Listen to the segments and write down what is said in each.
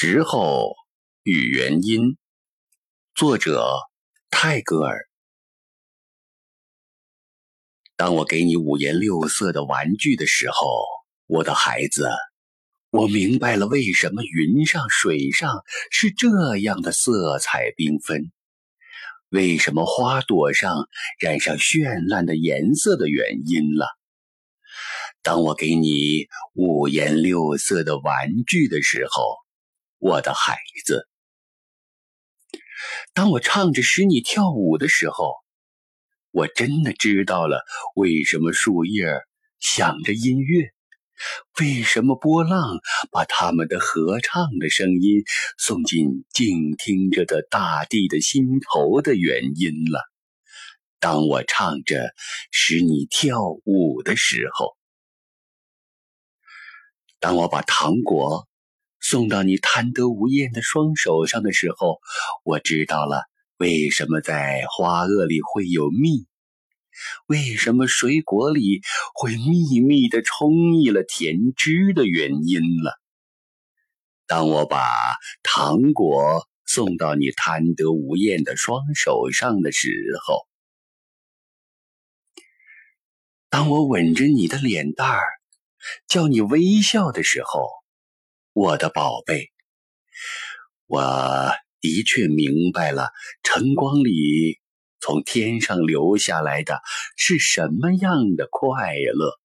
时候与原因，作者泰戈尔。当我给你五颜六色的玩具的时候，我的孩子，我明白了为什么云上、水上是这样的色彩缤纷，为什么花朵上染上绚烂的颜色的原因了。当我给你五颜六色的玩具的时候。我的孩子，当我唱着使你跳舞的时候，我真的知道了为什么树叶响着音乐，为什么波浪把他们的合唱的声音送进静听着的大地的心头的原因了。当我唱着使你跳舞的时候，当我把糖果。送到你贪得无厌的双手上的时候，我知道了为什么在花萼里会有蜜，为什么水果里会秘密的充溢了甜汁的原因了。当我把糖果送到你贪得无厌的双手上的时候，当我吻着你的脸蛋儿，叫你微笑的时候。我的宝贝，我的确明白了，晨光里从天上流下来的是什么样的快乐，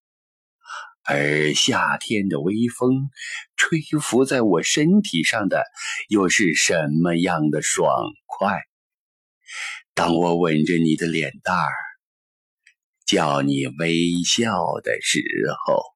而夏天的微风吹拂在我身体上的又是什么样的爽快。当我吻着你的脸蛋儿，叫你微笑的时候。